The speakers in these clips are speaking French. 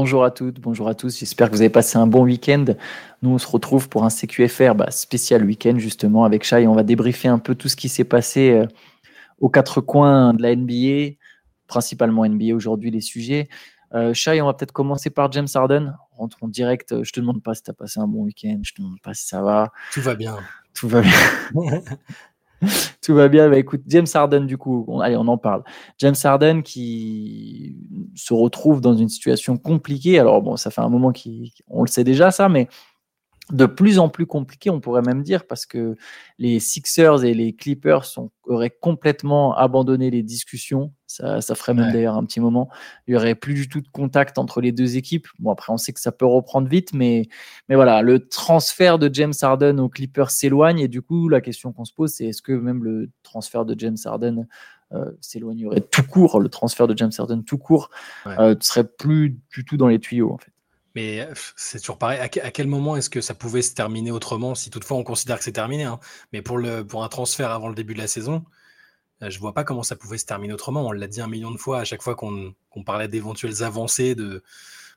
bonjour à toutes, bonjour à tous. J'espère que vous avez passé un bon week-end. Nous, on se retrouve pour un CQFR bah, spécial week-end justement avec Chai. On va débriefer un peu tout ce qui s'est passé euh, aux quatre coins de la NBA, principalement NBA aujourd'hui les sujets. Euh, Shai, on va peut-être commencer par James Harden. Rentrons direct. Je te demande pas si tu as passé un bon week-end. Je te demande pas si ça va. Tout va bien. Tout va bien. Tout va bien. Bah, écoute, James Harden, du coup, on, allez, on en parle. James Harden qui se retrouve dans une situation compliquée. Alors, bon, ça fait un moment qu'on le sait déjà, ça, mais de plus en plus compliqué, on pourrait même dire, parce que les Sixers et les Clippers auraient complètement abandonné les discussions. Ça, ça ferait même d'ailleurs un petit moment. Il n'y aurait plus du tout de contact entre les deux équipes. Bon, après, on sait que ça peut reprendre vite, mais, mais voilà, le transfert de James Harden aux Clippers s'éloigne. Et du coup, la question qu'on se pose, c'est est-ce que même le transfert de James Harden euh, s'éloignerait tout court, le transfert de James Harden tout court, ne euh, serait plus du tout dans les tuyaux, en fait. Mais c'est toujours pareil. À, quel moment est-ce que ça pouvait se terminer autrement, si toutefois on considère que c'est terminé hein. Mais pour, le, pour un transfert avant le début de la saison, je vois pas comment ça pouvait se terminer autrement. On l'a dit un million de fois à chaque fois qu'on parlait d'éventuelles avancées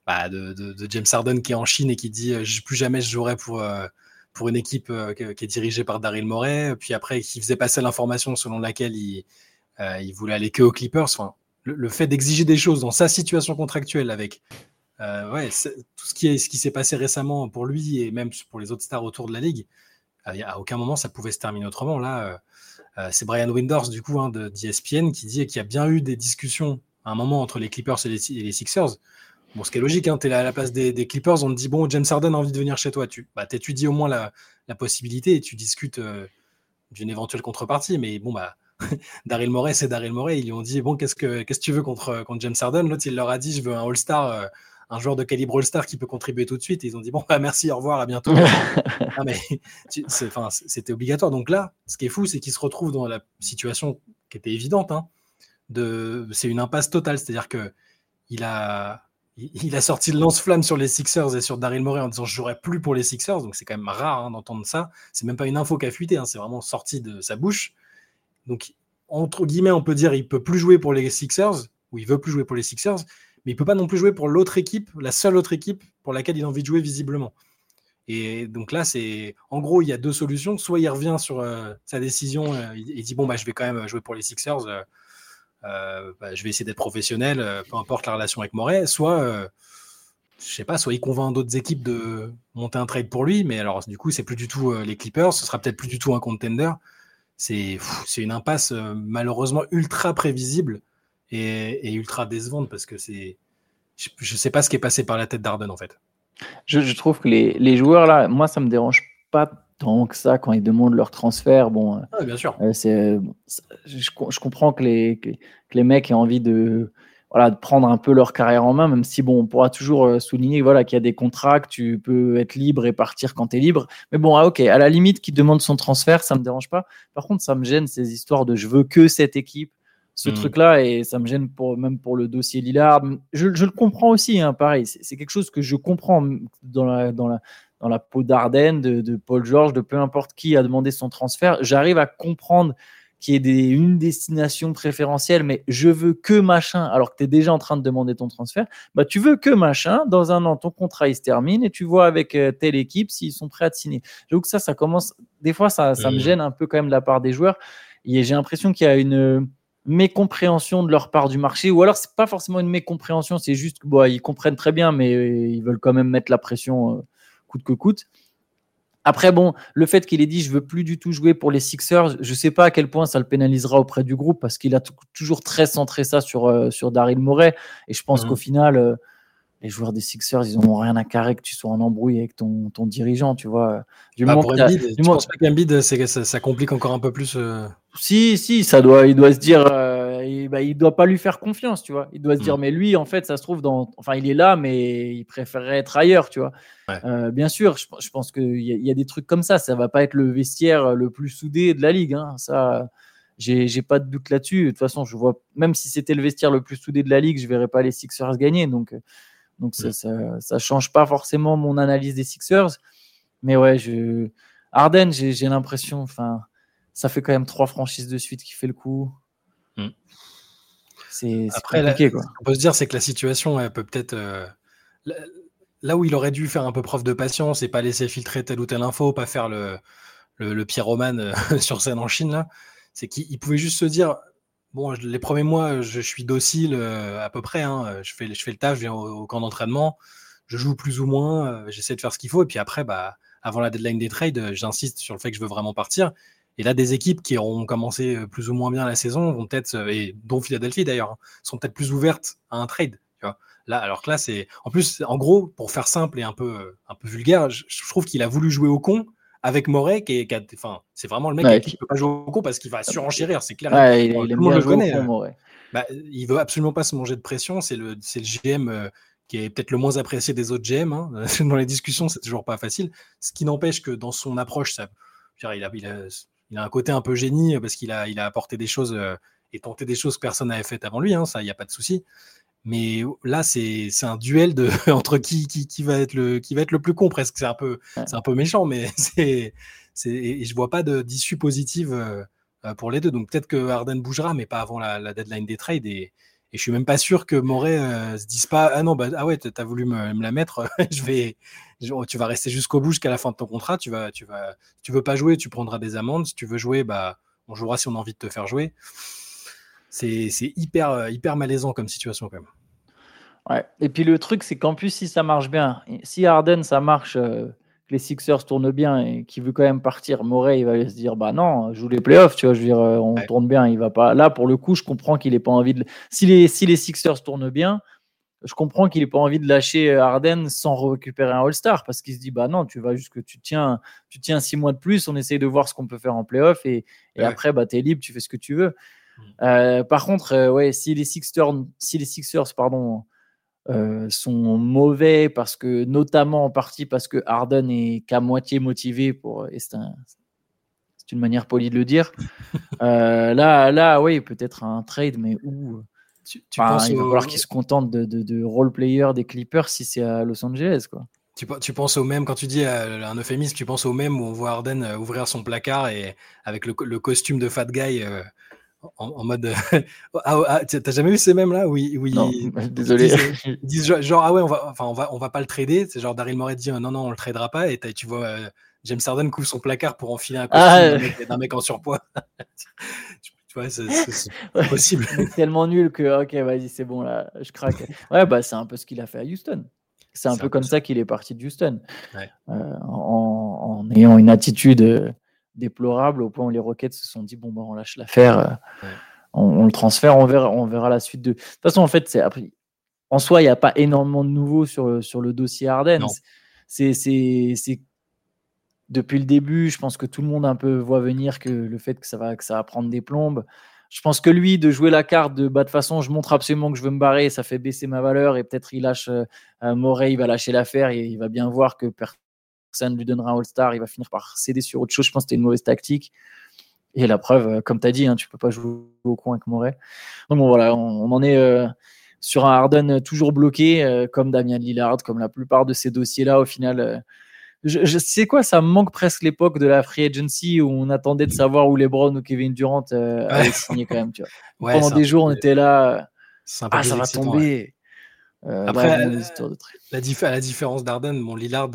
bah, de, James Harden qui est en Chine et qui dit plus jamais je jouerai pour, pour une équipe qui est dirigée par Daryl Morey. Puis après, qui faisait passer l'information selon laquelle il, voulait aller que aux Clippers. Le fait d'exiger des choses dans sa situation contractuelle avec euh, tout ce qui est ce qui s'est passé récemment pour lui et même pour les autres stars autour de la ligue, à aucun moment ça pouvait se terminer autrement. Là, euh, euh, c'est Brian Winders du coup hein, de d'ESPN qui dit qu'il y a bien eu des discussions à un moment entre les Clippers et les, Sixers. Bon, ce qui est logique, hein, tu es à la place des, Clippers, on te dit bon, James Harden a envie de venir chez toi, tu bah, étudies au moins la, possibilité et tu discutes d'une éventuelle contrepartie. Mais bon, bah, Daryl Morey, c'est Daryl Morey. Ils lui ont dit bon, qu'est-ce que qu'est-ce que tu veux contre, contre James Harden? L'autre, il leur a dit je veux un All-Star un joueur de calibre All-Star qui peut contribuer tout de suite. ils ont dit bon, bah, merci, au revoir, à bientôt. mais c'était obligatoire. Donc là, ce qui est fou, c'est qu'il se retrouve dans la situation qui était évidente. Hein, de, c'est une impasse totale. C'est-à-dire que il a, il a sorti le lance-flamme sur les Sixers et sur Daryl Morey en disant je jouerai plus pour les Sixers. Donc c'est quand même rare hein, d'entendre ça. C'est même pas une info qui a fuité. Hein, c'est vraiment sorti de sa bouche. Donc entre guillemets, on peut dire il peut plus jouer pour les Sixers ou il veut plus jouer pour les Sixers mais il peut pas non plus jouer pour l'autre équipe, la seule autre équipe pour laquelle il a envie de jouer visiblement. Et donc là, c'est en gros, il y a deux solutions. Soit il revient sur euh, sa décision euh, il, dit bon bah je vais quand même jouer pour les Sixers, euh, bah, je vais essayer d'être professionnel, peu importe la relation avec Moret. Soit je sais pas, soit il convainc d'autres équipes de monter un trade pour lui, mais alors du coup c'est plus du tout les Clippers, ce sera peut-être plus du tout un contender. C'est une impasse malheureusement ultra prévisible et, ultra décevante parce que c'est. Je ne sais pas ce qui est passé par la tête d'Arden en fait. Je, trouve que les, les, joueurs là, moi ça me dérange pas tant que ça quand ils demandent leur transfert. Bon, ah, bien sûr. Euh, c'est, je, je, comprends que les, que les mecs aient envie de, voilà, de prendre un peu leur carrière en main, même si bon, on pourra toujours euh, souligner voilà, qu'il y a des contrats, que tu peux être libre et partir quand tu es libre. Mais bon, ah, ok, à la limite, qui demande son transfert, ça me dérange pas. Par contre, ça me gêne ces histoires de je veux que cette équipe, ce mm. truc-là et ça me gêne pour, même pour le dossier Lillard. Je, le comprends aussi, hein, pareil. C'est quelque chose que je comprends dans la, dans la, dans la peau d'Arden, de, Paul George, de peu importe qui a demandé son transfert. J'arrive à comprendre qu'il y ait des, une destination préférentielle, mais je veux que machin, alors que tu es déjà en train de demander ton transfert. Bah, tu veux que machin, dans un an, ton contrat il se termine et tu vois avec euh, telle équipe s'ils sont prêts à te signer. J'avoue que ça, ça commence. Des fois, ça, ça me gêne un peu quand même de la part des joueurs. J'ai l'impression qu'il y a une mécompréhension de leur part du marché, ou alors c'est pas forcément une mécompréhension, c'est juste qu'ils bon, ils comprennent très bien, mais euh, ils veulent quand même mettre la pression euh, coûte que coûte. Après, bon, le fait qu'il ait dit je veux plus du tout jouer pour les Sixers, je sais pas à quel point ça le pénalisera auprès du groupe parce qu'il a toujours très centré ça sur, euh, sur Daryl Morey. Et je pense mmh. qu'au final, les joueurs des Sixers, ils n'ont rien à carrer que tu sois en embrouille avec ton, ton dirigeant, tu vois. Du bah, moment penses pas qu'Embiid, ça, ça complique encore un peu plus euh Si, si, ça doit, il doit se dire, euh, il, bah, il doit pas lui faire confiance, tu vois. Il doit se dire, hmm. mais lui, en fait, ça se trouve dans, enfin, il est là, mais il préférerait être ailleurs, tu vois. Euh, bien sûr, je, je pense qu'il y, y, a des trucs comme ça. Ça va pas être le vestiaire le plus soudé de la ligue, hein. Ça, j'ai pas de doute là-dessus. De toute façon, je vois, même si c'était le vestiaire le plus soudé de la ligue, je verrais pas les Sixers gagner, donc. Donc ça, ça, change pas forcément mon analyse des Sixers. Mais ouais, je... Arden, j'ai l'impression, enfin, ça fait quand même trois franchises de suite qui fait le coup. Hmm. C'est compliqué. quoi. Ce qu'on peut se dire, c'est que la situation, elle peut peut-être. Euh, là où il aurait dû faire un peu preuve de patience et pas laisser filtrer telle ou telle info, pas faire le, le, le pyromane sur scène en Chine, là, c'est qu'il pouvait juste se dire bon, les premiers mois, je suis docile à peu près. Hein, je, fais, je le taf, je viens au, camp d'entraînement, je joue plus ou moins, j'essaie de faire ce qu'il faut. Et puis après, bah, avant la deadline des trades, j'insiste sur le fait que je veux vraiment partir. Et là, des équipes qui auront commencé plus ou moins bien la saison vont peut-être, et dont Philadelphie d'ailleurs, hein, sont peut-être plus ouvertes à un trade. Là, alors que là, c'est. En plus, en gros, pour faire simple et un peu, un peu vulgaire, je, trouve qu'il a voulu jouer au con avec Moret, qui est, enfin, c'est vraiment le mec qui ne peut pas jouer au con parce qu'il va surenchérir, c'est clair. Ouais, il, il, le connaît. Con, hein. bah, il veut absolument pas se manger de pression. C'est le, c'est le GM euh, qui est peut-être le moins apprécié des autres GM. Hein. Dans les discussions, c'est toujours pas facile. Ce qui n'empêche que dans son approche, ça, il, a, il, a, il a un côté un peu génie parce qu'il a, il a apporté des choses euh, et tenté des choses que personne n'avait faites avant lui. Hein, ça, il n'y a pas de souci. Mais là, c'est un duel de, entre qui, qui, qui, va être le, qui va être le plus con presque. C'est un, peu, c'est un peu méchant, mais c'est. Et je vois pas d'issue positive euh, pour les deux. Donc peut-être que Harden bougera, mais pas avant la, la deadline des trades. Et, et, je suis même pas sûr que Moret euh, se dise pas Ah non, bah, ah ouais, tu as voulu me, me la mettre, je vais, tu vas rester jusqu'au bout, jusqu'à la fin de ton contrat. Tu vas, tu vas, tu veux pas jouer, tu prendras des amendes. Si tu veux jouer, bah, on jouera si on a envie de te faire jouer c'est hyper, euh, hyper malaisant comme situation quand même. Ouais. Et puis le truc, c'est qu'en plus, si ça marche bien, si Harden, ça marche, euh, que les Sixers tournent bien et qu'il veut quand même partir, Morey, il va se dire bah non, joue les playoffs, tu vois, je veux dire, euh, on tourne bien, il va pas. Là, pour le coup, je comprends qu'il n'ait pas envie de. Si les, si les Sixers tournent bien, je comprends qu'il n'ait pas envie de lâcher Harden sans récupérer un All-Star parce qu'il se dit bah non, tu vas juste que tu tiens, tu tiens six mois de plus, on essaye de voir ce qu'on peut faire en playoff et, et après, bah, tu es libre, tu fais ce que tu veux. Euh, par contre, euh, ouais, si les Sixers, si les Sixers pardon, euh, sont mauvais parce que, notamment en partie parce que Harden est qu'à moitié motivé pour, et c'est, une manière polie de le dire. là, là, oui, peut-être un trade, mais où tu, il va falloir qu'il se contente de, de, role player des Clippers si c'est à Los Angeles, quoi. Tu, tu, penses au même, quand tu dis un euphémisme, tu penses au même où on voit Harden ouvrir son placard et avec le, le costume de Fat Guy en, mode. ah, ah t'as jamais vu ces mêmes là Oui, oui. désolé. Ils disent, genre, ah ouais, on va, enfin, on va, on va pas le trader. C'est genre Daryl Morey dit non, non, on le tradera pas. Et tu vois euh, James Harden couvre son placard pour enfiler un ah, costume d'un mec, en surpoids. tu vois, c'est possible. tellement nul que, ok, vas-y, c'est bon là, je craque. Ouais, bah c'est un peu ce qu'il a fait à Houston. C'est un peu comme ça qu'il est parti de Houston. Euh, en, en, ayant une attitude euh, déplorable au point où les Rockets se sont dit bon, bah, on lâche l'affaire, euh, on, le transfère, on verra, on verra la suite de. De toute façon, en fait, c'est en soi, il n'y a pas énormément de nouveaux sur, sur le dossier Arden. C'est depuis le début, je pense que tout le monde un peu voit venir que le fait que ça va, que ça va prendre des plombes. Je pense que lui, de jouer la carte de bah, de façon, je montre absolument que je veux me barrer, ça fait baisser ma valeur et peut-être il lâche euh, il va lâcher l'affaire et il va bien voir que personne lui donnera un All-Star, il va finir par céder sur autre chose. Je pense que c'était une mauvaise tactique. Et la preuve, euh, comme tu as dit, hein, tu peux pas jouer au coin avec Moret. Donc bon, voilà, on, en est euh, sur un Harden toujours bloqué, euh, comme Damien Lillard, comme la plupart de ces dossiers-là. Au final, je, sais quoi, ça me manque presque l'époque de la free agency où on attendait de savoir où LeBron ou Kevin Durant allaient signer quand même. Tu vois. Pendant des jours, on était là. ah, ça va tomber. Après, la, la, différence d'Arden, bon, Lillard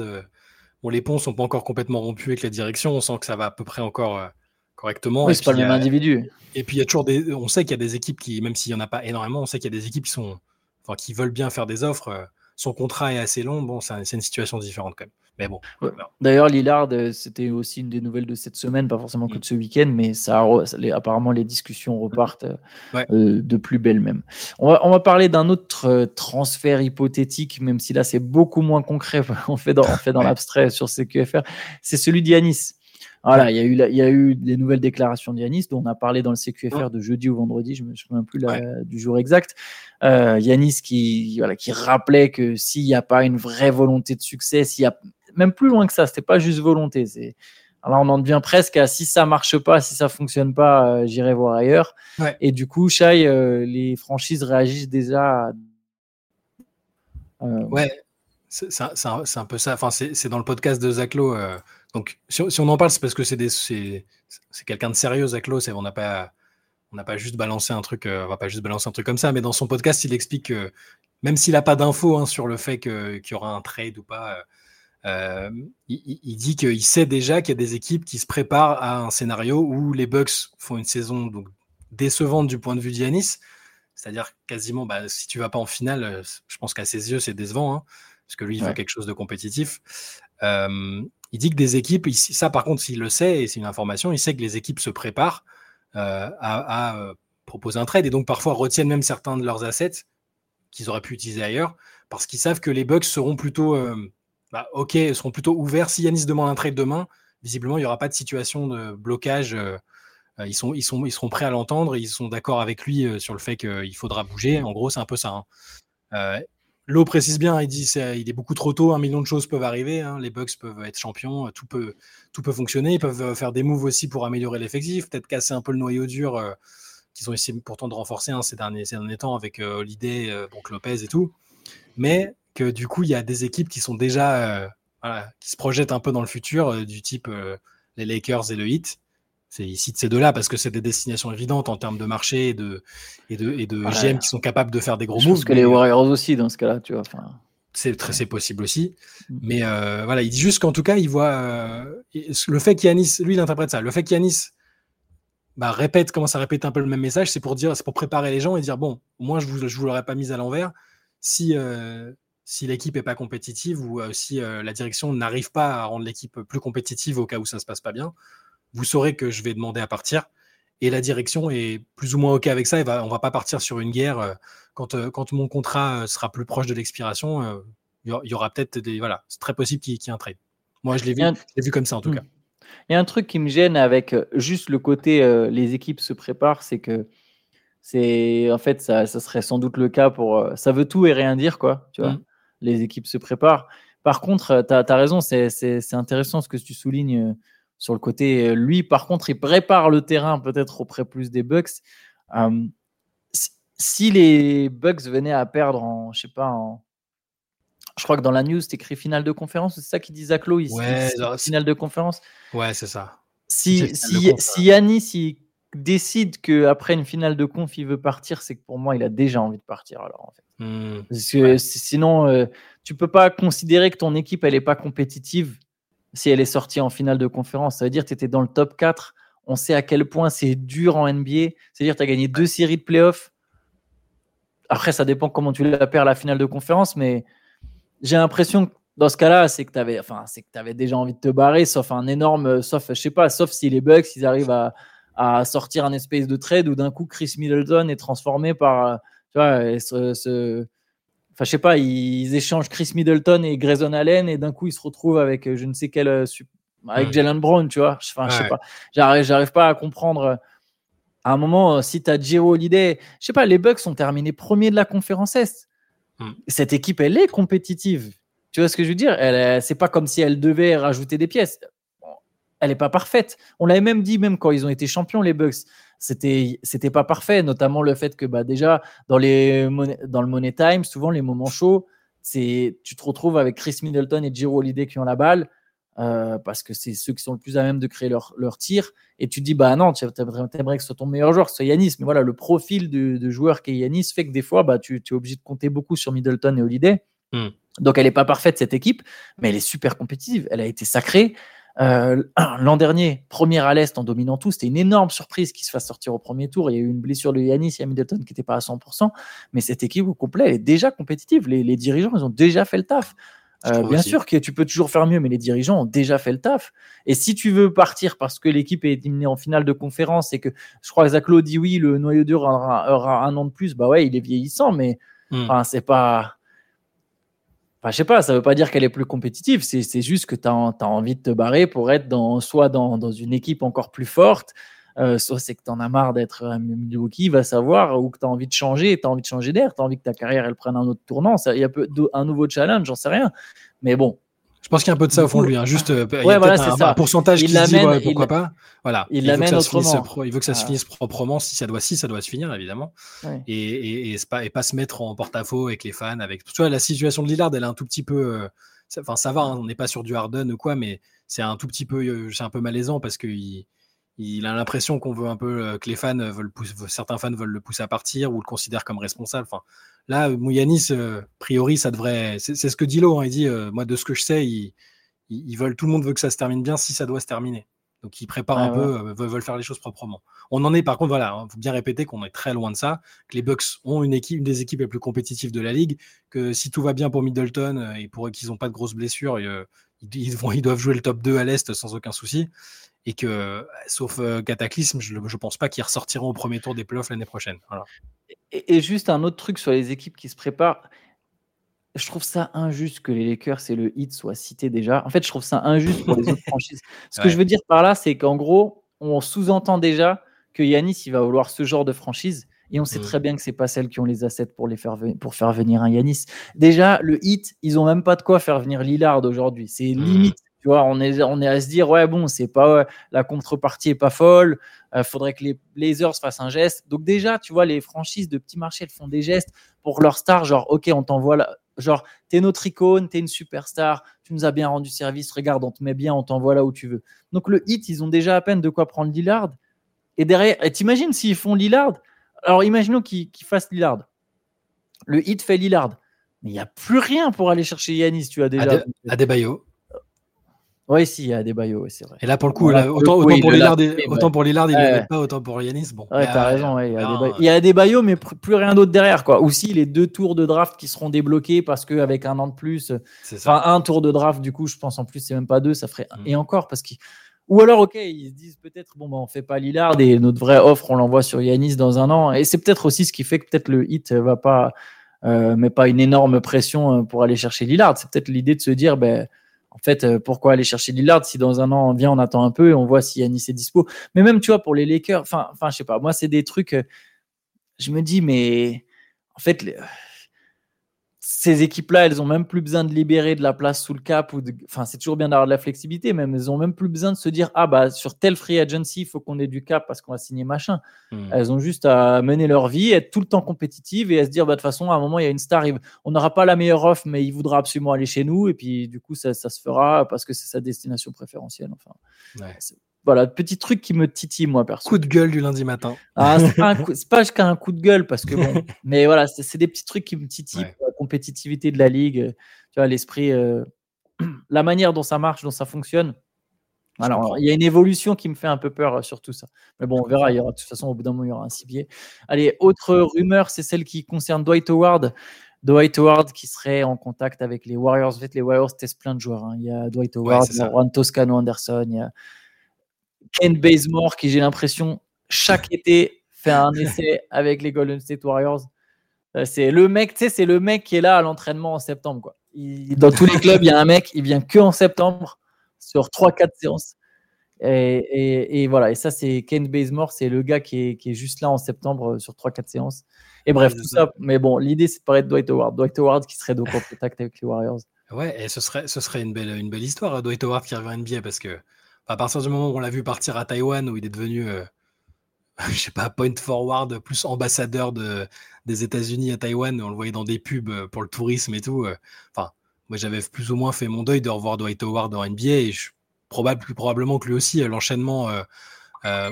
Bon, les ponts sont pas encore complètement rompus avec la direction. On sent que ça va à peu près encore euh, correctement. Oui, c'est pas le même individu. Et puis il y a toujours des. On sait qu'il y a des équipes qui, même s'il y en a pas énormément, on sait qu'il y a des équipes qui sont, enfin, qui veulent bien faire des offres. Euh, son contrat est assez long. Bon, c'est une situation différente quand même. Mais bon. D'ailleurs, Lillard, euh, c'était aussi une des nouvelles de cette semaine, pas forcément que mm. de ce week-end, mais ça, apparemment les discussions repartent de plus belle même. On va, on va parler d'un autre transfert hypothétique, même si là c'est beaucoup moins concret. on fait dans, fait dans l'abstrait sur CQFR. C'est celui d'Yanis. Voilà, il y, a eu, il y a eu des nouvelles déclarations d'Yanis, dont on a parlé dans le CQFR de jeudi ou vendredi, je ne me souviens plus du jour exact. Euh, Yanis qui, voilà, qui rappelait que s'il n'y a pas une vraie volonté de succès, s'il y a même plus loin que ça, c'était pas juste volonté. C'est alors on en devient presque à si ça marche pas, si ça fonctionne pas, euh, j'irai voir ailleurs. Et du coup, Shai, euh, les franchises réagissent déjà. Euh, ouais, c'est un, un, peu ça. Enfin, c'est dans le podcast de Zaclo. donc, si, on en parle, c'est parce que c'est quelqu'un de sérieux, Zaclo. On n'a pas On n'a pas juste balancé un truc, on va pas juste balancer un truc comme ça, mais dans son podcast, il explique que même s'il n'a pas d'infos hein, sur le fait qu'il y aura un trade ou pas, il, dit qu'il sait déjà qu'il y a des équipes qui se préparent à un scénario où les Bucks font une saison donc, décevante du point de vue d'Yanis. C'est-à-dire quasiment, bah, si tu vas pas en finale, je pense qu'à ses yeux, c'est décevant, hein, parce que lui, il veut quelque chose de compétitif. il dit que des équipes, ça par contre, s'il le sait, et c'est une information, il sait que les équipes se préparent à, proposer un trade et donc parfois retiennent même certains de leurs assets qu'ils auraient pu utiliser ailleurs, parce qu'ils savent que les Bucks seront plutôt, bah, ok, seront plutôt ouverts. Si Yanis demande un trade demain, visiblement, il n'y aura pas de situation de blocage. Euh, ils, sont, ils, sont, ils seront prêts à l'entendre, ils sont d'accord avec lui euh, sur le fait qu'il faudra bouger. En gros, c'est un peu ça. Hein. Euh, L'eau précise bien, il dit c'est, il est beaucoup trop tôt, un million de choses peuvent arriver, hein. les Bucks peuvent être champions, tout peut, tout peut fonctionner, ils peuvent faire des moves aussi pour améliorer l'effectif, peut-être casser un peu le noyau dur qu'ils ont essayé pourtant de renforcer hein, ces, derniers, temps avec Holiday, donc Lopez et tout, mais que du coup il y a des équipes qui sont déjà, voilà, qui se projettent un peu dans le futur, du type les Lakers et le Heat, c'est ici de ces deux-là parce que c'est des destinations évidentes en termes de marché et de, et de, et de GM qui sont capables de faire des gros je moves. Pense que les Warriors aussi dans ce cas-là, tu vois. C'est très possible aussi. Mm. Mais euh, voilà, il dit juste qu'en tout cas, il voit euh, le fait qu'Yanis, lui, il interprète ça. Le fait qu'Yanis bah, répète, commence à répéter un peu le même message, c'est pour dire, c'est pour préparer les gens et dire bon, moins je vous, je vous l'aurais pas mis à l'envers. Si euh, si l'équipe est pas compétitive ou si la direction n'arrive pas à rendre l'équipe plus compétitive au cas où ça se passe pas bien, vous saurez que je vais demander à partir. Et la direction est plus ou moins OK avec ça. Et va, on va pas partir sur une guerre. Euh, quand, euh, quand mon contrat euh, sera plus proche de l'expiration, il y aura peut-être des. Voilà, c'est très possible qu'il y ait un trade. Moi, je l'ai vu, vu comme ça en tout hmm. cas. Il y a un truc qui me gêne avec juste le côté les équipes se préparent, c'est que c'est en fait ça, ça, serait sans doute le cas pour ça veut tout et rien dire quoi, tu vois. Hmm. Les équipes se préparent. Par contre, tu as, as, raison, c'est intéressant ce que tu soulignes sur le côté, euh, lui, par contre, il prépare le terrain peut-être auprès plus des Bucks. Euh, si les Bucks venaient à perdre en, je sais pas, en, je crois que dans la news, c'est écrit finale de conférence, c'est ça qui dit Zach Lowe ouais, finale de conférence. Ouais, c'est ça. Si, si, si Yanis décide qu'après une finale de conf, il veut partir, c'est que pour moi, il a déjà envie de partir. Alors, en fait. Hmm. Parce que sinon, euh, tu peux pas considérer que ton équipe, elle est pas compétitive si elle est sortie en finale de conférence. Ça veut dire que tu étais dans le top 4. On sait à quel point c'est dur en NBA. C'est-à-dire que tu as gagné deux séries de playoffs. Après, ça dépend comment tu la perds la finale de conférence, mais j'ai l'impression que dans ce cas-là, c'est que tu avais, enfin, déjà envie de te barrer, sauf un énorme, sauf, je sais pas, sauf si les Bucks, ils arrivent à, à sortir un espèce de trade où d'un coup Chris Middleton est transformé par, tu vois, ce, Enfin, je sais pas, ils échangent Chris Middleton et Grayson Allen et d'un coup, ils se retrouvent avec euh, je ne sais quel. Euh, avec Jalen Brown, tu vois. Enfin, je sais pas. J'arrive pas à comprendre. Euh, à un moment, si tu as Giro Holiday, je sais pas, les Bucks ont terminé premier de la conférence Est. Hmm. Cette équipe, elle est compétitive. Tu vois ce que je veux dire? Elle, C'est pas comme si elle devait rajouter des pièces. Elle n'est pas parfaite. On l'avait même dit, même quand ils ont été champions, les Bucks c'était c'était pas parfait, notamment le fait que bah, déjà dans, les dans le Money Time, souvent les moments chauds, c'est tu te retrouves avec Chris Middleton et Giro Holiday qui ont la balle. Euh, parce que c'est ceux qui sont le plus à même de créer leur, leur tir. Et tu te dis, bah non, tu aimerais que ce soit ton meilleur joueur, que ce soit Yanis. Mais voilà, le profil de, de joueur qu'est Yanis fait que des fois, bah, tu, es obligé de compter beaucoup sur Middleton et Holiday. Hmm. Donc elle n'est pas parfaite, cette équipe, mais elle est super compétitive. Elle a été sacrée. Euh, l'an dernier, première à l'Est en dominant tout, c'était une énorme surprise qu'il se fasse sortir au premier tour. Il y a eu une blessure de Yanis et Middleton qui n'était pas à 100%, mais cette équipe au complet est déjà compétitive. Les, dirigeants, ils ont déjà fait le taf. Euh, bien sûr que tu peux toujours faire mieux, mais les dirigeants ont déjà fait le taf. Et si tu veux partir parce que l'équipe est éliminée en finale de conférence et que je crois que Zach Lowe dit oui, le noyau dur aura, un an de plus, bah ouais, il est vieillissant, mais hmm. c'est pas Enfin, je sais pas, ça veut pas dire qu'elle est plus compétitive, c'est juste que tu as, envie de te barrer pour être dans, soit dans, une équipe encore plus forte, euh, soit c'est que tu en as marre d'être un Milwaukee, va savoir, ou que tu as envie de changer, tu as envie de changer d'air, tu as envie que ta carrière elle prenne un autre tournant, il y a un nouveau challenge, j'en sais rien. Mais bon, je pense qu'il y a un peu de ça au fond de lui. Hein. Juste, euh, il y a voilà, un, un, pourcentage il qui dit ouais, pourquoi pas. Voilà. Il, il, veut que ça il veut que ça se finisse proprement. Si ça doit, si ça doit se finir, évidemment. Et, et, et, pas, et, pas, se mettre en porte-à-faux avec les fans. Avec... Tu vois, la situation de Lillard, elle est un tout petit peu. Euh, enfin, ça va, hein, on n'est pas sur du Harden ou quoi, mais c'est un tout petit peu, euh, c'est un peu malaisant parce qu'il il a l'impression qu'on veut un peu euh, que les fans veulent pousser, certains fans veulent le pousser à partir ou le considèrent comme responsable. Enfin, là, Mouyanis, a priori, ça devrait. C'est ce que dit Lo. Hein, il dit, moi, de ce que je sais, ils, veulent, tout le monde veut que ça se termine bien si ça doit se terminer. Donc ils préparent un peu, veulent, faire les choses proprement. On en est par contre, voilà, il hein, faut bien répéter qu'on est très loin de ça, que les Bucks ont une équipe, une des équipes les plus compétitives de la ligue, que si tout va bien pour Middleton et pour qu'ils n'ont pas de grosses blessures, ils, vont, ils doivent jouer le top 2 à l'Est sans aucun souci. Et que, sauf euh, cataclysme, je ne pense pas qu'ils ressortiront au premier tour des playoffs l'année prochaine. Et, juste un autre truc sur les équipes qui se préparent. Je trouve ça injuste que les Lakers et le Heat soient cités déjà. En fait, je trouve ça injuste pour les autres franchises. Ce que je veux dire par là, c'est qu'en gros, on sous-entend déjà que Yanis, il va vouloir ce genre de franchise. Et on sait mm. très bien que c'est pas celles qui ont les assets pour les faire pour faire venir un Yanis. Déjà, le hit, ils ont même pas de quoi faire venir Lillard aujourd'hui. C'est mm. limite. Tu vois, on est, on est à se dire, ouais, bon, c'est pas la contrepartie est pas folle. Il euh, faudrait que les Blazers fassent un geste. Donc déjà, tu vois, les franchises de petits marchés, elles font des gestes pour leur star, genre, ok, on t'envoie là, genre, t'es notre icône, t'es une superstar, tu nous as bien rendu service, regarde, on te met bien, on t'envoie là où tu veux. Donc le hit, ils ont déjà à peine de quoi prendre Lillard. Et derrière, t'imagines s'ils font Lillard? Alors imaginons qu'ils fassent Lillard. Le hit fait Lillard. Mais il n'y a plus rien pour aller chercher Yanis, tu as déjà. Baillots. Oui, si, il y a des baillots, c'est vrai. Et là, pour le coup, autant, pour Lillard, autant pour Lillard, il ne ouais. pas, autant pour Yanis. Bon, ouais, t'as raison, il, y a il y a des baillots, mais plus rien d'autre derrière. Quoi. Ou si les deux tours de draft qui seront débloqués parce qu'avec un an de plus, enfin un tour de draft, du coup, je pense en plus, c'est même pas deux, ça ferait. Mm. Et encore, parce qu'ils ou alors, ok, ils se disent peut-être, bon, bah, on fait pas Lillard et notre vraie offre, on l'envoie sur Yanis dans un an. Et c'est peut-être aussi ce qui fait que peut-être le hit va pas, euh, mais pas une énorme pression euh, pour aller chercher Lillard. C'est peut-être l'idée de se dire, ben, en fait, euh, pourquoi aller chercher Lillard si dans un an on vient, on attend un peu et on voit si Yanis est dispo. Mais même, tu vois, pour les Lakers, enfin, enfin, je sais pas, moi, c'est des trucs, je me dis, mais en fait, ces équipes-là, elles ont même plus besoin de libérer de la place sous le cap. Ou Enfin, c'est toujours bien d'avoir de la flexibilité, mais elles ont même plus besoin de se dire Ah, bah, sur tel free agency, il faut qu'on ait du cap parce qu'on va signer machin. Hmm. Elles ont juste à mener leur vie, être tout le temps compétitives et à se dire bah, De toute façon, à un moment, il y a une star, on n'aura pas la meilleure offre, mais il voudra absolument aller chez nous. Et puis, du coup, ça, ça se fera parce que c'est sa destination préférentielle. Enfin, voilà, petit truc qui me titille, moi, perso. Coup de gueule du lundi matin. Ah, c'est pas, pas jusqu'à un coup de gueule, parce que bon, mais voilà, c'est des petits trucs qui me titillent la compétitivité de la ligue, tu vois, l'esprit, euh, la manière dont ça marche, dont ça fonctionne. Alors, il y a une évolution qui me fait un peu peur euh, sur tout ça. Mais bon, on verra. Il y aura, de toute façon, au bout d'un moment, il y aura un cibier. Allez, autre rumeur, c'est celle qui concerne Dwight Howard. Dwight Howard qui serait en contact avec les Warriors. En fait, les Warriors testent plein de joueurs. Hein. Il y a Dwight Howard, il y a Juan Toscano Anderson, il y a Ken Bazemore, qui j'ai l'impression chaque été fait un essai avec les Golden State Warriors. Euh, c'est le mec, tu sais, c'est le mec qui est là à l'entraînement en septembre. Quoi. dans tous les clubs, il y a un mec, il vient que en septembre sur 3-4 séances. Et, voilà, et ça, c'est Ken Bazemore, c'est le gars qui est, qui est, juste là en septembre euh, sur 3-4 séances. Et bref, tout ça. Mais bon, l'idée, c'est de parler de Dwight Howard. Dwight Howard qui serait donc en contact avec les Warriors. Ouais, et ce serait, ce serait une, belle, une belle histoire, Dwight Howard qui revient NBA parce que à partir du moment où on l'a vu partir à Taïwan, où il est devenu, euh, je sais pas, point forward, plus ambassadeur de, des États-Unis à Taïwan, on le voyait dans des pubs euh, pour le tourisme et tout. Euh, enfin, moi j'avais plus ou moins fait mon deuil de revoir Dwight Howard en NBA et je, probable, plus probablement que lui aussi, l'enchaînement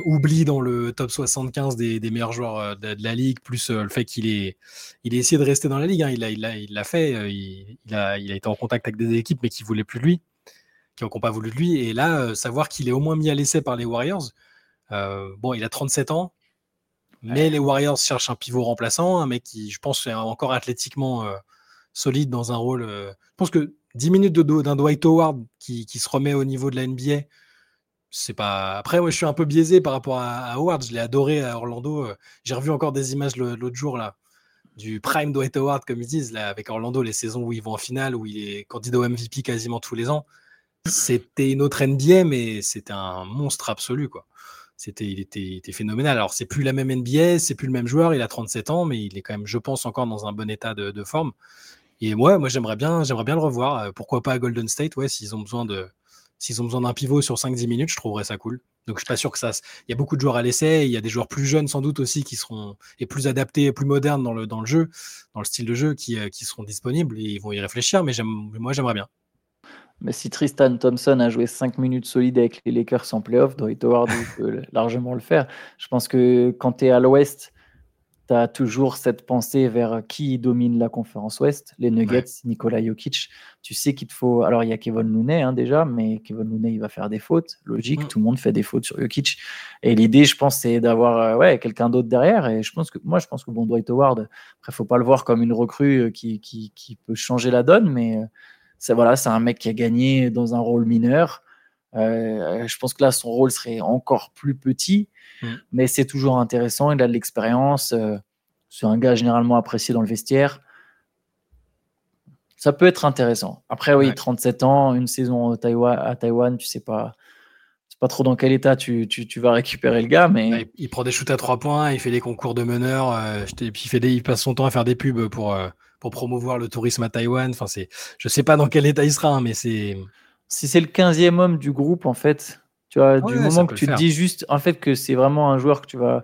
oublie dans le top 75 des, meilleurs joueurs de, la ligue, plus le fait qu'il ait, il essayé de rester dans la ligue. Hein. il l'a fait, il, a, été en contact avec des équipes, mais qui ne voulaient plus lui qui n'ont pas voulu de lui. Et là, euh, savoir qu'il est au moins mis à l'essai par les Warriors, euh, bon, il a 37 ans, mais les Warriors cherchent un pivot remplaçant, un mec qui, je pense, est encore athlétiquement euh, solide dans un rôle. je pense que 10 minutes d'un Dwight Howard qui, qui, se remet au niveau de la NBA, c'est pas. Après, moi, je suis un peu biaisé par rapport à, Howard. Je l'ai adoré à Orlando. J'ai revu encore des images l'autre jour là du prime Dwight Howard, comme ils disent, là, avec Orlando, les saisons où ils vont en finale, où il est candidat au MVP quasiment tous les ans c'était une autre NBA, mais c'était un monstre absolu, quoi. C'était, il était, phénoménal. Alors, c'est plus la même NBA, c'est plus le même joueur, il a 37 ans, mais il est quand même, je pense, encore dans un bon état de, forme. Et moi, moi j'aimerais bien, j'aimerais bien le revoir. Euh, pourquoi pas à Golden State, ouais, s'ils ont besoin de, s'ils ont besoin d'un pivot sur 5-10 minutes, je trouverais ça cool. Donc je suis pas sûr que ça. Il y a beaucoup de joueurs à l'essai, il y a des joueurs plus jeunes sans doute aussi qui seront et plus adaptés, plus modernes dans le, dans le jeu, dans le style de jeu qui, euh, qui seront disponibles et ils vont y réfléchir. Mais moi j'aimerais bien. Mais si Tristan Thompson a joué 5 minutes solides avec les Lakers en playoff, Dwight Howard peut largement le faire. Je pense que quand tu es à l'ouest, tu as toujours cette pensée vers qui domine la conférence Ouest, les Nuggets, Nikola Jokic. Tu sais qu'il te faut. Alors, il y a Kevin Looney hein, déjà, mais Kevin Looney, il va faire des fautes. Logique, mm. tout le monde fait des fautes sur Jokic. Et l'idée, je pense, c'est d'avoir euh, ouais, quelqu'un d'autre derrière. Et je pense que moi, je pense que bon, Dwight Howard, après, faut pas le voir comme une recrue euh, qui, qui, qui peut changer la donne, mais euh, c'est voilà, c'est un mec qui a gagné dans un rôle mineur. je pense que là, son rôle serait encore plus petit. Mm. Mais c'est toujours intéressant. Il a de l'expérience. Euh, c'est un gars généralement apprécié dans le vestiaire. Ça peut être intéressant. Après, oui, 37 ans, une saison à Taïwan, à Taïwan tu sais pas, sais pas trop dans quel état tu, vas récupérer le gars, mais il, prend des shoots à trois points, il fait des concours de meneurs, euh, et puis il fait des, il passe son temps à faire des pubs pour euh, pour promouvoir le tourisme à Taïwan. Enfin, c'est, je sais pas dans quel état il sera, hein, mais c'est si c'est le 15e homme du groupe en fait, tu vois, du moment que tu te dis juste en fait que c'est vraiment un joueur que tu vas,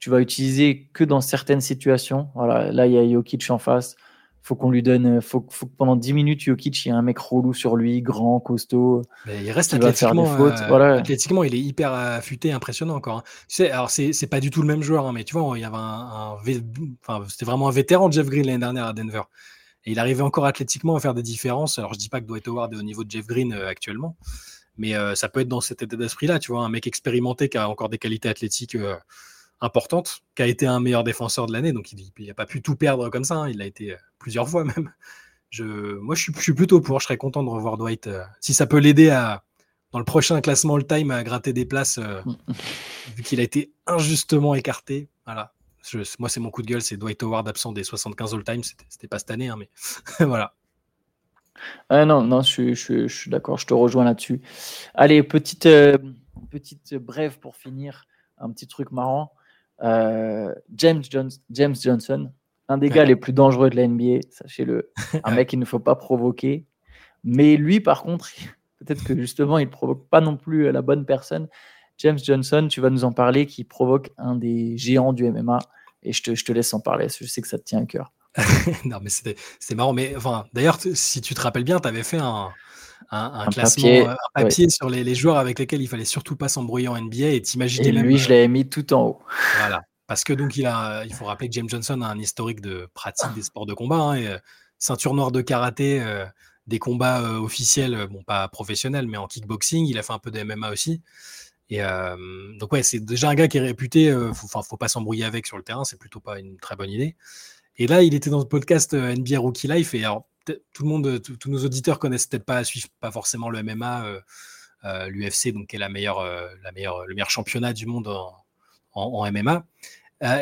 tu vas utiliser que dans certaines situations. Voilà, là il y a Jokic en face. Faut qu'on lui donne, faut, faut que pendant 10 minutes Jokic, il y a un mec relou sur lui, grand, costaud. Mais il reste athlétiquement, fautes, euh, voilà. athlétiquement, il est hyper affûté, impressionnant encore. Hein. Tu sais, alors c'est, c'est pas du tout le même joueur, hein, mais tu vois, il y avait un, enfin, c'était vraiment un vétéran Jeff Green l'année dernière à Denver. Et il arrivait encore athlétiquement à faire des différences. Alors je dis pas que Dwight Howard est au niveau de Jeff Green euh, actuellement, mais euh, ça peut être dans cet état d'esprit-là, tu vois, un mec expérimenté qui a encore des qualités athlétiques euh, importantes, qui a été un meilleur défenseur de l'année, donc il n'a pas pu tout perdre comme ça, hein. il a été euh, plusieurs fois même. Je, moi, je suis, plutôt pour, je serais content de revoir Dwight. si ça peut l'aider à, dans le prochain classement all-time, à gratter des places, vu qu'il a été injustement écarté. Voilà. moi, c'est mon coup de gueule, c'est Dwight Howard absent des 75 all-time. C'était pas cette année, hein, mais voilà. Ah non, non, je, suis d'accord, je te rejoins là-dessus. Allez, petite, euh, petite brève pour finir, un petit truc marrant. Euh, James, James Johnson, un des gars les plus dangereux de la NBA, sachez-le, un mec qu'il ne faut pas provoquer. Mais lui, par contre, peut-être que justement, il ne provoque pas non plus la bonne personne. James Johnson, tu vas nous en parler, qui provoque un des géants du MMA. Et je te, je te laisse en parler, je sais que ça te tient à cœur. non, mais c'était marrant. Mais enfin, d'ailleurs, si tu te rappelles bien, tu avais fait un, un, classement, papier, euh, un papier sur les, les, joueurs avec lesquels il fallait surtout pas s'embrouiller en NBA et t'imaginais Et lui, je l'avais mis tout en haut. Voilà. Parce que donc, il, a, il faut rappeler que James Johnson a un historique de pratique des sports de combat. Hein, et, euh, ceinture noire de karaté, euh, des combats officiels, bon, pas professionnels, mais en kickboxing. Il a fait un peu de MMA aussi. Et donc, ouais, c'est déjà un gars qui est réputé. Enfin, faut pas s'embrouiller avec sur le terrain. C'est plutôt pas une très bonne idée. Et là, il était dans le podcast euh, NBA Rookie Life. Et alors, tout le monde, tous nos auditeurs connaissent peut-être pas, suivent pas forcément le MMA, euh, euh, l'UFC, donc qui est la meilleure, le meilleur championnat du monde en, MMA.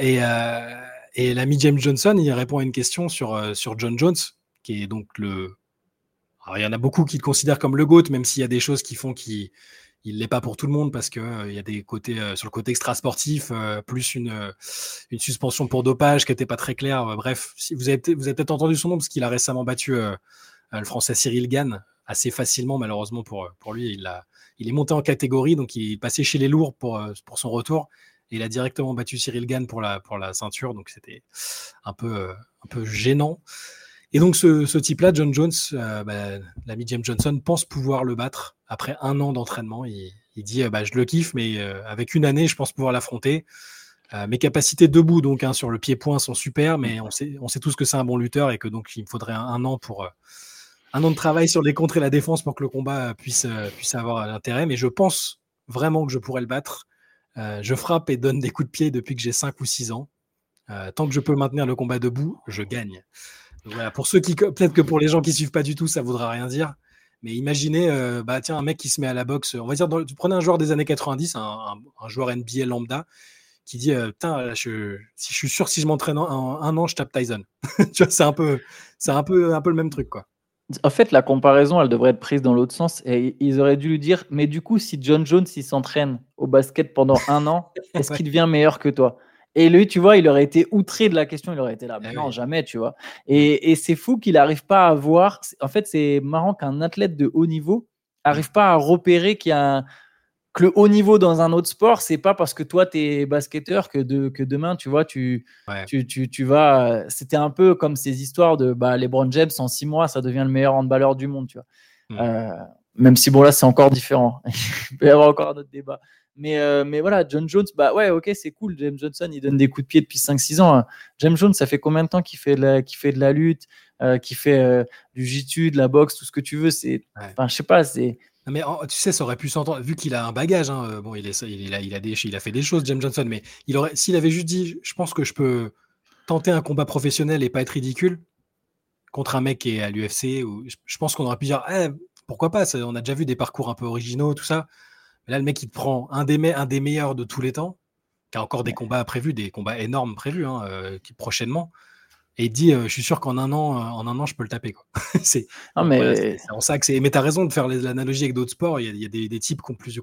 et, et l'ami James Johnson, il répond à une question sur, sur John Jones, qui est donc le. Alors, il y en a beaucoup qui le considèrent comme le GOAT, même s'il y a des choses qui font qu'il il l'est pas pour tout le monde parce que euh, il y a des côtés euh, sur le côté extra sportif euh, plus une une suspension pour dopage qui était pas très claire bref si vous avez vous avez peut-être entendu son nom parce qu'il a récemment battu le français Cyril Gann assez facilement malheureusement pour pour lui il a il est monté en catégorie donc il est passé chez les lourds pour pour son retour et il a directement battu Cyril Gann pour la pour la ceinture donc c'était un peu un peu gênant. Et donc ce, type-là, John Jones, euh, bah, l'ami James Johnson, pense pouvoir le battre après un an d'entraînement. Il, dit euh, bah, je le kiffe, mais euh, avec une année, je pense pouvoir l'affronter. mes capacités debout donc hein, sur le pied-point sont super, mais on sait, on sait tous que c'est un bon lutteur et que donc il me faudrait un, an pour un an de travail sur les contres et la défense pour que le combat puisse, puisse avoir l'intérêt. Mais je pense vraiment que je pourrais le battre. je frappe et donne des coups de pied depuis que j'ai 5 ou 6 ans. tant que je peux maintenir le combat debout, je gagne voilà, pour ceux qui, peut-être que pour les gens qui suivent pas du tout, ça voudra rien dire. Mais imaginez, euh, bah tiens, un mec qui se met à la boxe, on va dire, tu prenez un joueur des années 90, un, joueur NBA lambda, qui dit, euh, putain, je, si je suis sûr, si je m'entraîne un, un, an, je tape Tyson. tu vois, c'est un peu, c'est un peu, un peu le même truc, quoi. En fait, la comparaison, elle devrait être prise dans l'autre sens. Et ils auraient dû lui dire, mais du coup, si John Jones, il s'entraîne au basket pendant un an, est-ce qu'il devient meilleur que toi? Et lui, tu vois, il aurait été outré de la question, il aurait été là. Mais eh non, jamais, tu vois. Et, c'est fou qu'il n'arrive pas à voir. En fait, c'est marrant qu'un athlète de haut niveau n'arrive pas à repérer qu'il y a que le haut niveau dans un autre sport, c'est pas parce que toi, tu es basketteur que, de, que demain, tu vois, tu, tu, tu, vas. C'était un peu comme ces histoires de bah, LeBron James en six mois, ça devient le meilleur handballeur du monde, tu vois. Hmm. même si bon là c'est encore différent. Il peut y avoir encore un autre débat. Mais, mais voilà, John Jones, bah ouais, ok, c'est cool. James Johnson, il donne des coups de pied depuis 5-6 ans. Hein. James Jones, ça fait combien de temps qu'il fait, fait de la lutte, qu'il fait du jiu de la boxe, tout ce que tu veux C'est, enfin, je sais pas, c'est mais tu sais, ça aurait pu s'entendre, vu qu'il a un bagage, hein, euh, bon, il, est, il, a, il, a des, il a fait des choses, James Johnson, mais il aurait, s'il avait juste dit, je pense que je peux tenter un combat professionnel et pas être ridicule contre un mec qui est à l'UFC, je pense qu'on aurait pu dire, eh, pourquoi pas, on a déjà vu des parcours un peu originaux, tout ça. Là, le mec, il prend un des, un des meilleurs de tous les temps, qui a encore des combats prévus, des combats énormes prévus hein, euh, prochainement et il dit Je suis sûr qu'en un an, en un an, je peux le taper. c'est mais... en ça que c'est. Mais tu as raison de faire l'analogie avec d'autres sports. Il y a, des, types qui ont, plus,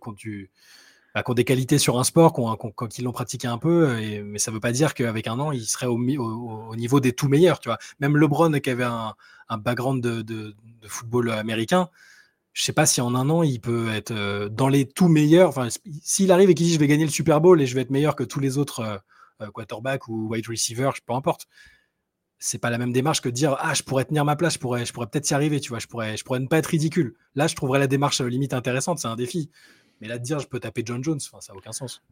bah, qui, ont des qualités sur un sport, qui, l'ont pratiqué un peu, mais ça ne veut pas dire qu'avec un an, il serait au, au, niveau des tout meilleurs. Tu vois. Même LeBron, qui avait un, background de, football américain, je sais pas si en un an, il peut être dans les tout meilleurs. Enfin, s'il arrive et qu'il dit je vais gagner le Super Bowl et je vais être meilleur que tous les autres quarterbacks ou wide receivers, peu importe c'est pas la même démarche que de dire ah je pourrais tenir ma place, je pourrais, je pourrais peut-être y arriver, tu vois, je pourrais, je pourrais ne pas être ridicule. Là, je trouverais la démarche euh, limite intéressante, c'est un défi. Mais là de dire je peux taper John Jones, ça n'a aucun sens.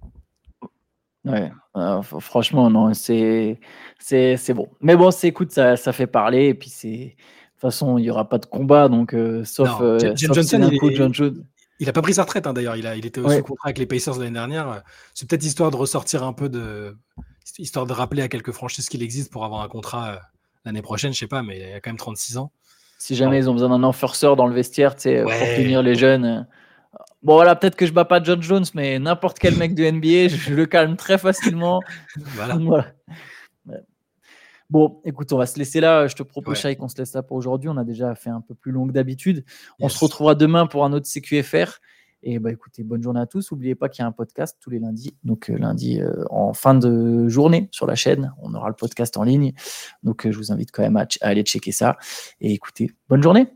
Ouais, euh, franchement non, c'est c'est bon. Mais bon, c'est écoute, ça, ça fait parler et puis c'est toute façon il y aura pas de combat donc euh, sauf, Johnson, il, John Jones. Il a pas pris sa retraite hein, d'ailleurs, il, a, il était au contrat avec les Pacers l'année dernière. C'est peut-être histoire de ressortir un peu de histoire de rappeler à quelques franchises qu'il existe pour avoir un contrat euh, l'année prochaine, je sais pas, mais il y a quand même 36 ans. Si jamais ils ont besoin d'un enforceur dans le vestiaire, tu pour punir les jeunes. Euh. Bon voilà, peut-être que je bats pas John Jones, mais n'importe quel mec du NBA, je, le calme très facilement. voilà. Bon, écoute, on va se laisser là. Je te propose, ouais. qu'on se laisse là pour aujourd'hui. On a déjà fait un peu plus long que d'habitude. On se retrouvera demain pour un autre CQFR. Et bah écoutez, bonne journée à tous. N'oubliez pas qu'il y a un podcast tous les lundis. Donc euh, lundi euh, en fin de journée sur la chaîne, on aura le podcast en ligne. Donc euh, je vous invite quand même à aller checker ça. Et écoutez, bonne journée.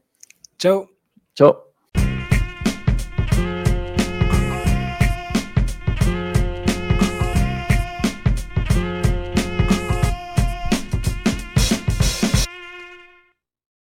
Ciao. Ciao.